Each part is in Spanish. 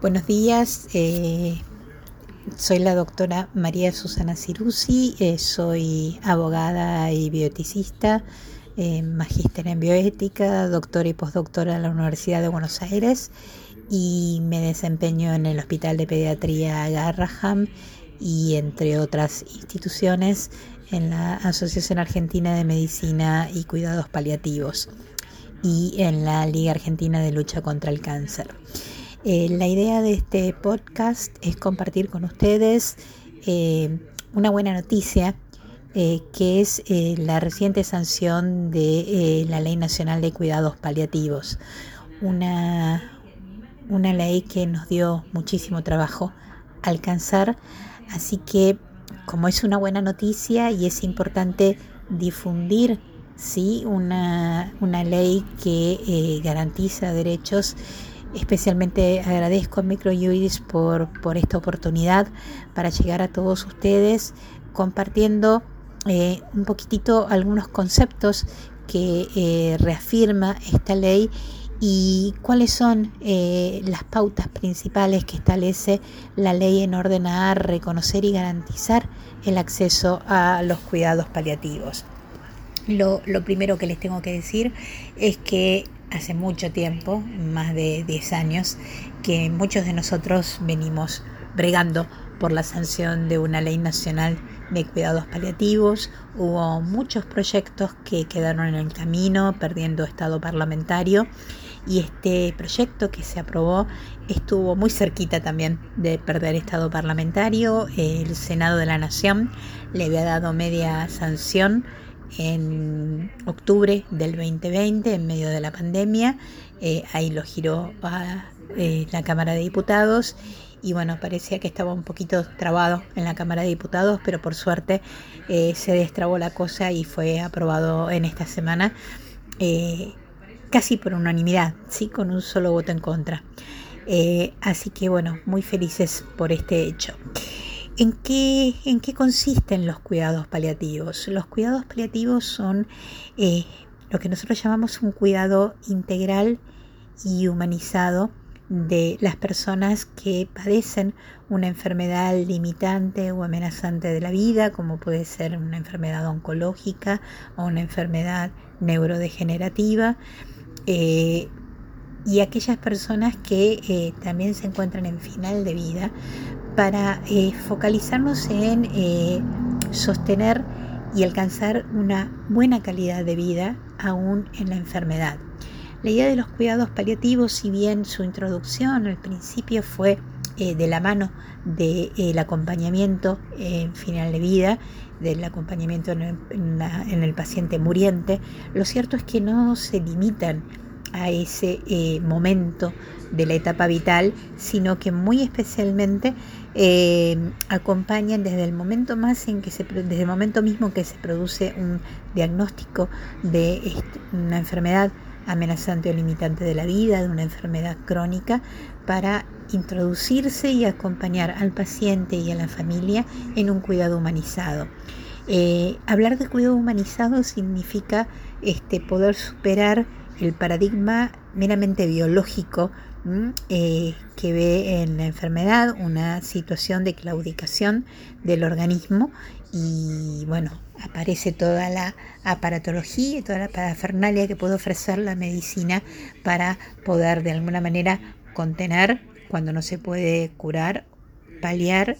Buenos días, eh, soy la doctora María Susana Cirusi, eh, soy abogada y bioeticista, eh, magíster en bioética, doctora y postdoctora en la Universidad de Buenos Aires y me desempeño en el Hospital de Pediatría Garraham y entre otras instituciones en la Asociación Argentina de Medicina y Cuidados Paliativos y en la Liga Argentina de Lucha contra el Cáncer. Eh, la idea de este podcast es compartir con ustedes eh, una buena noticia eh, que es la reciente sanción de la Ley Nacional de Cuidados Paliativos, una, una ley que nos dio muchísimo trabajo alcanzar, así que como es una buena noticia y es importante difundir ¿sí? una, una ley que garantiza derechos, Especialmente agradezco a Microjuris por, por esta oportunidad para llegar a todos ustedes compartiendo eh, un poquitito algunos conceptos que eh, reafirma esta ley y cuáles son eh, las pautas principales que establece la ley en orden a reconocer y garantizar el acceso a los cuidados paliativos. Lo, lo primero que les tengo que decir es que hace mucho tiempo, más de 10 años, que muchos de nosotros venimos bregando por la sanción de una ley nacional de cuidados paliativos. Hubo muchos proyectos que quedaron en el camino, perdiendo estado parlamentario. Y este proyecto que se aprobó estuvo muy cerquita también de perder estado parlamentario. El Senado de la Nación le había dado media sanción en octubre del 2020, en medio de la pandemia. Eh, ahí lo giró a eh, la Cámara de Diputados y bueno, parecía que estaba un poquito trabado en la Cámara de Diputados, pero por suerte eh, se destrabó la cosa y fue aprobado en esta semana, casi por unanimidad, sí, con un solo voto en contra. así que bueno, muy felices por este hecho. ¿En qué, ¿En qué consisten los cuidados paliativos? Los cuidados paliativos son eh, lo que nosotros llamamos un cuidado integral y humanizado de las personas que padecen una enfermedad limitante o amenazante de la vida, como puede ser una enfermedad oncológica o una enfermedad neurodegenerativa, eh, y aquellas personas que eh, también se encuentran en final de vida, para eh, focalizarnos en eh, sostener y alcanzar una buena calidad de vida aún en la enfermedad. La idea de los cuidados paliativos, si bien su introducción al principio fue de la mano del acompañamiento en final de vida, del acompañamiento en el, paciente muriente, lo cierto es que no se limitan a ese momento de la etapa vital, sino que muy especialmente eh, acompañan desde el momento más en que se desde el momento mismo que se produce un diagnóstico de una enfermedad amenazante o limitante de la vida, de una enfermedad crónica, para introducirse y acompañar al paciente y a la familia en un cuidado humanizado. Eh, hablar de cuidado humanizado significa este, poder superar el paradigma meramente biológico eh, que ve en la enfermedad una situación de claudicación del organismo y bueno, aparece toda la aparatología y toda la parafernalia que puede ofrecer la medicina para poder de alguna manera contener cuando no se puede curar, paliar,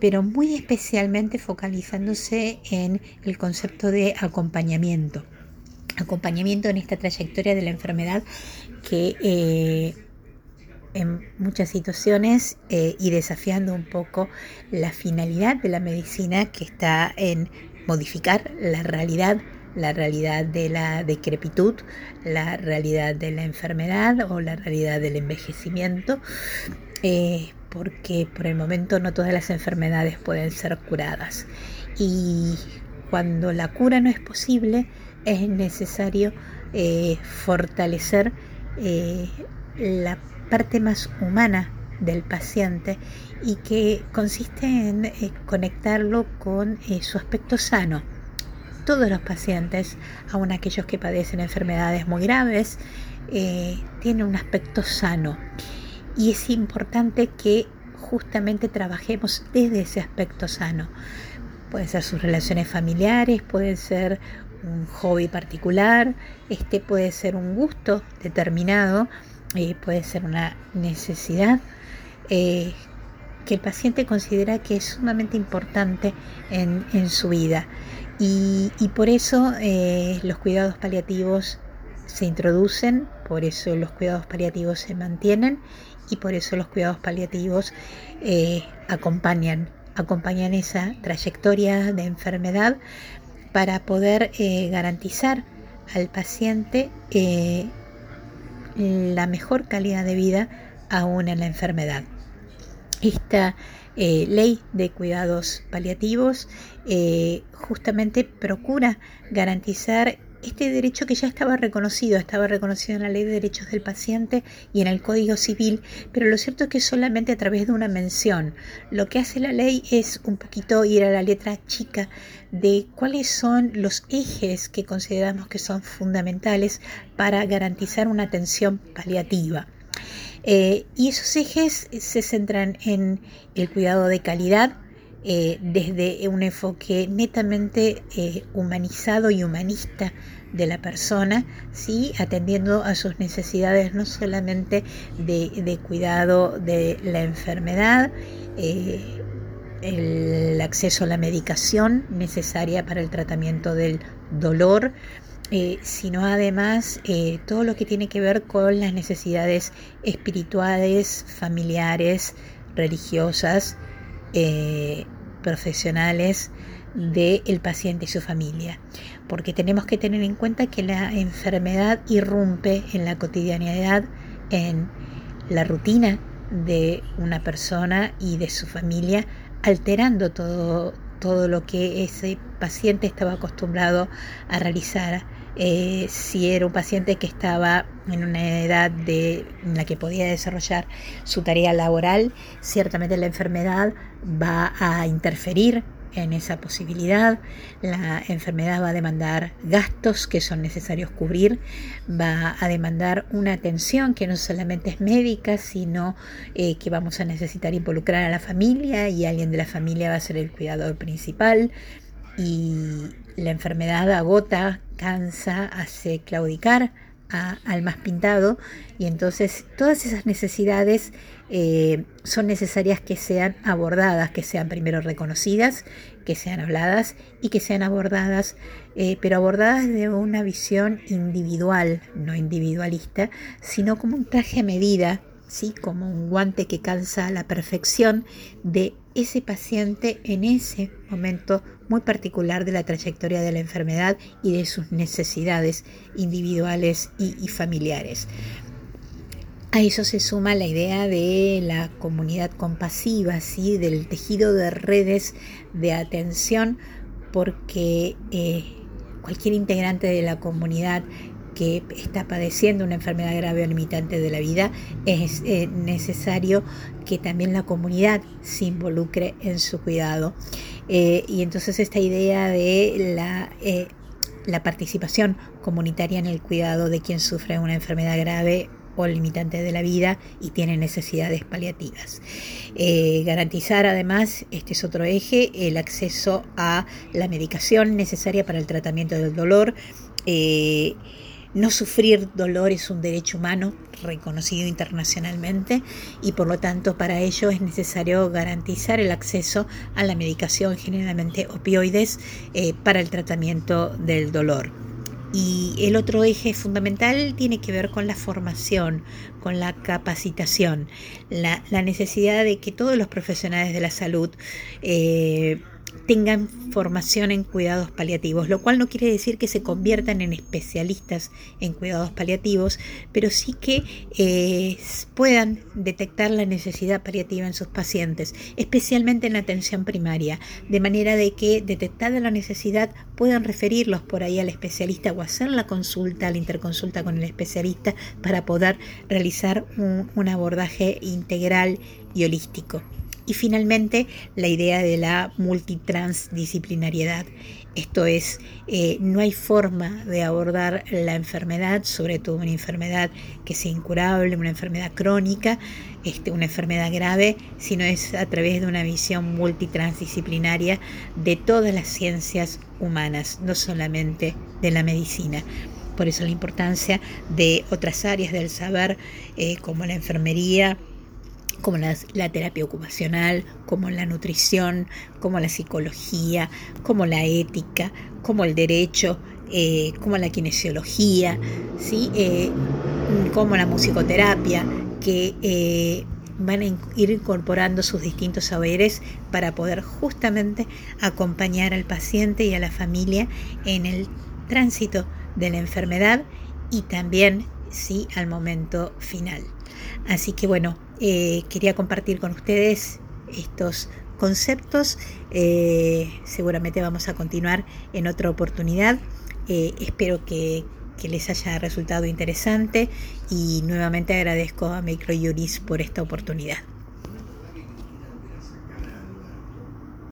pero muy especialmente focalizándose en el concepto de acompañamiento. Acompañamiento en esta trayectoria de la enfermedad que eh, en muchas situaciones eh, y desafiando un poco la finalidad de la medicina que está en modificar la realidad, la realidad de la decrepitud, la realidad de la enfermedad o la realidad del envejecimiento, eh, porque por el momento no todas las enfermedades pueden ser curadas. Y cuando la cura no es posible, es necesario eh, fortalecer la parte más humana del paciente y que consiste en eh, conectarlo con eh, su aspecto sano. Todos los pacientes, aun aquellos que padecen enfermedades muy graves, eh, tienen un aspecto sano y es importante que justamente trabajemos desde ese aspecto sano. Pueden ser sus relaciones familiares, pueden ser un hobby particular, este puede ser un gusto determinado, eh, puede ser una necesidad eh, que el paciente considera que es sumamente importante en, su vida. Y, por eso eh, los cuidados paliativos se introducen, por eso los cuidados paliativos se mantienen y por eso los cuidados paliativos acompañan, acompañan esa trayectoria de enfermedad para poder eh, garantizar al paciente eh, la mejor calidad de vida aún en la enfermedad. Esta eh, ley de cuidados paliativos justamente procura garantizar este derecho que ya estaba reconocido, estaba reconocido en la Ley de Derechos del Paciente y en el Código Civil, pero lo cierto es que solamente a través de una mención. Lo que hace la ley es un poquito ir a la letra chica de cuáles son los ejes que consideramos que son fundamentales para garantizar una atención paliativa. Eh, y esos ejes se centran en el cuidado de calidad, eh, desde un enfoque netamente eh, humanizado y humanista de la persona, ¿sí? atendiendo a sus necesidades no solamente de, cuidado de la enfermedad, eh, el acceso a la medicación necesaria para el tratamiento del dolor, sino además todo lo que tiene que ver con las necesidades espirituales, familiares, religiosas, eh, profesionales del paciente y su familia, porque tenemos que tener en cuenta que la enfermedad irrumpe en la cotidianidad, en la rutina de una persona y de su familia, alterando todo, todo lo que ese paciente estaba acostumbrado a realizar eh, si era un paciente que estaba en una edad de, en la que podía desarrollar su tarea laboral, ciertamente la enfermedad va a interferir en esa posibilidad. La enfermedad va a demandar gastos que son necesarios cubrir, va a demandar una atención que no solamente es médica, sino eh, que vamos a necesitar involucrar a la familia y alguien de la familia va a ser el cuidador principal y la enfermedad agota, cansa, hace claudicar al más pintado y entonces todas esas necesidades eh, son necesarias que sean abordadas, que sean primero reconocidas, que sean habladas y que sean abordadas, eh, pero abordadas de una visión individual, no individualista, sino como un traje a medida, ¿sí? como un guante que calza a la perfección de ese paciente en ese momento muy particular de la trayectoria de la enfermedad y de sus necesidades individuales y, familiares. A eso se suma la idea de la comunidad compasiva, ¿sí? del tejido de redes de atención, porque eh, cualquier integrante de la comunidad que está padeciendo una enfermedad grave o limitante de la vida, es eh, necesario que también la comunidad se involucre en su cuidado. Eh, y entonces esta idea de la, eh, la participación comunitaria en el cuidado de quien sufre una enfermedad grave o limitante de la vida y tiene necesidades paliativas. garantizar además, este es otro eje, el acceso a la medicación necesaria para el tratamiento del dolor. No sufrir dolor es un derecho humano reconocido internacionalmente y por lo tanto para ello es necesario garantizar el acceso a la medicación, generalmente opioides, eh, para el tratamiento del dolor. Y el otro eje fundamental tiene que ver con la formación, con la capacitación, la, necesidad de que todos los profesionales de la salud eh, tengan formación en cuidados paliativos, lo cual no quiere decir que se conviertan en especialistas en cuidados paliativos, pero sí que eh, puedan detectar la necesidad paliativa en sus pacientes, especialmente en la atención primaria, de manera de que detectada la necesidad puedan referirlos por ahí al especialista o hacer la consulta, la interconsulta con el especialista para poder realizar un abordaje integral y holístico. Y finalmente, la idea de la multitransdisciplinariedad. Esto es, eh, no hay forma de abordar la enfermedad, sobre todo una enfermedad que sea incurable, una enfermedad crónica, este, una enfermedad grave, sino es a través de una visión multitransdisciplinaria de todas las ciencias humanas, no solamente de la medicina. Por eso la importancia de otras áreas del saber, eh, como la enfermería, como la, terapia ocupacional, como la nutrición, como la psicología, como la ética, como el derecho, eh, como la kinesiología, ¿sí? Eh, como la musicoterapia, que eh, van a ir incorporando sus distintos saberes para poder justamente acompañar al paciente y a la familia en el tránsito de la enfermedad y también sí al momento final. Así que bueno, eh, quería compartir con ustedes estos conceptos. Eh, seguramente vamos a continuar en otra oportunidad. Eh, espero que, les haya resultado interesante y nuevamente agradezco a Microjuris por esta oportunidad.